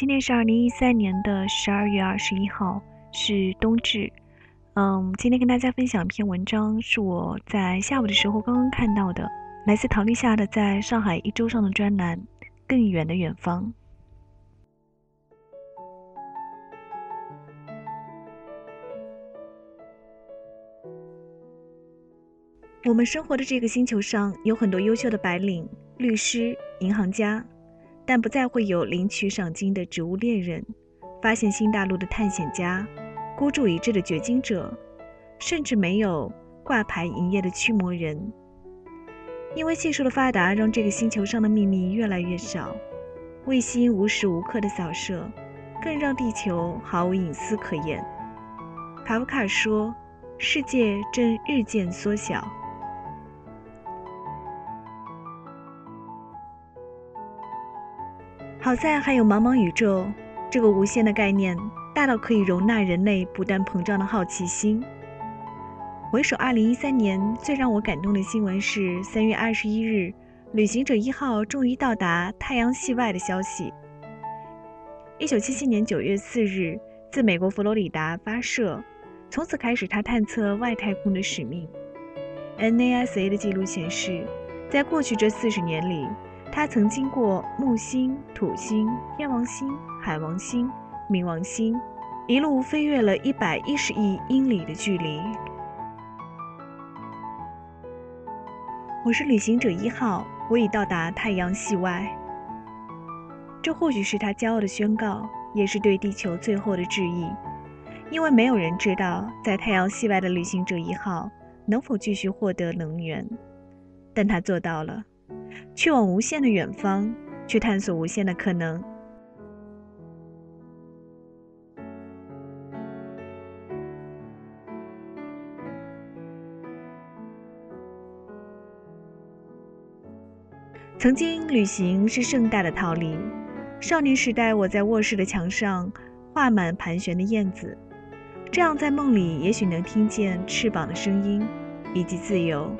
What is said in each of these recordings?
今天是二零一三年的十二月二十一号，是冬至。嗯，今天跟大家分享一篇文章，是我在下午的时候刚刚看到的，来自陶立夏的在上海一周上的专栏《更远的远方》。我们生活的这个星球上有很多优秀的白领、律师、银行家，但不再会有领取赏金的植物猎人、发现新大陆的探险家、孤注一掷的掘金者，甚至没有挂牌营业的驱魔人。因为技术的发达，让这个星球上的秘密越来越少，卫星无时无刻的扫射，更让地球毫无隐私可言。卡夫卡说：“世界正日渐缩小。”好在还有茫茫宇宙，这个无限的概念大到可以容纳人类不断膨胀的好奇心。回首2013年，最让我感动的新闻是3月21日，旅行者一号终于到达太阳系外的消息。1977年9月4日，自美国佛罗里达发射，从此开始他探测外太空的使命。NASA 的记录显示，在过去这四十年里。它曾经过木星、土星、天王星、海王星、冥王星，一路飞越了一百一十亿英里的距离。我是旅行者一号，我已到达太阳系外。这或许是他骄傲的宣告，也是对地球最后的致意，因为没有人知道在太阳系外的旅行者一号能否继续获得能源，但他做到了。去往无限的远方，去探索无限的可能。曾经旅行是盛大的逃离。少年时代，我在卧室的墙上画满盘旋的燕子，这样在梦里也许能听见翅膀的声音以及自由。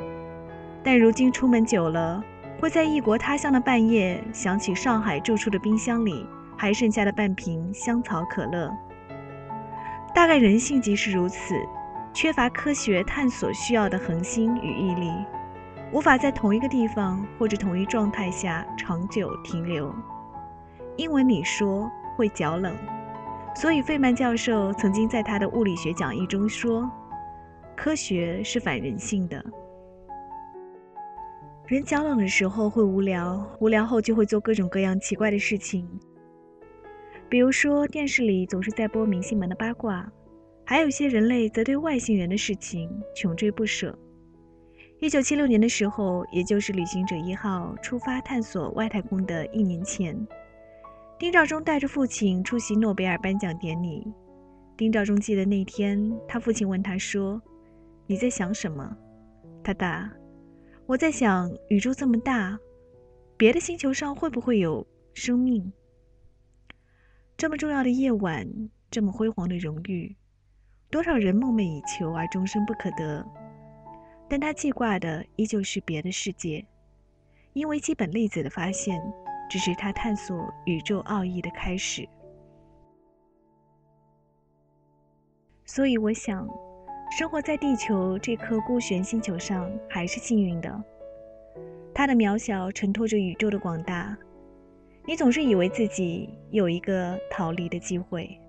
但如今出门久了。会在异国他乡的半夜想起上海住处的冰箱里还剩下的半瓶香草可乐。大概人性即是如此，缺乏科学探索需要的恒心与毅力，无法在同一个地方或者同一状态下长久停留。英文里说会脚冷，所以费曼教授曾经在他的物理学讲义中说：“科学是反人性的。”人脚冷的时候会无聊，无聊后就会做各种各样奇怪的事情。比如说，电视里总是在播明星们的八卦，还有些人类则对外星人的事情穷追不舍。一九七六年的时候，也就是旅行者一号出发探索外太空的一年前，丁肇中带着父亲出席诺贝尔颁奖典礼。丁肇中记得那天，他父亲问他说：“你在想什么？”他答。我在想，宇宙这么大，别的星球上会不会有生命？这么重要的夜晚，这么辉煌的荣誉，多少人梦寐以求而终生不可得。但他记挂的依旧是别的世界，因为基本粒子的发现，只是他探索宇宙奥义的开始。所以我想。生活在地球这颗孤悬星球上，还是幸运的。它的渺小衬托着宇宙的广大。你总是以为自己有一个逃离的机会。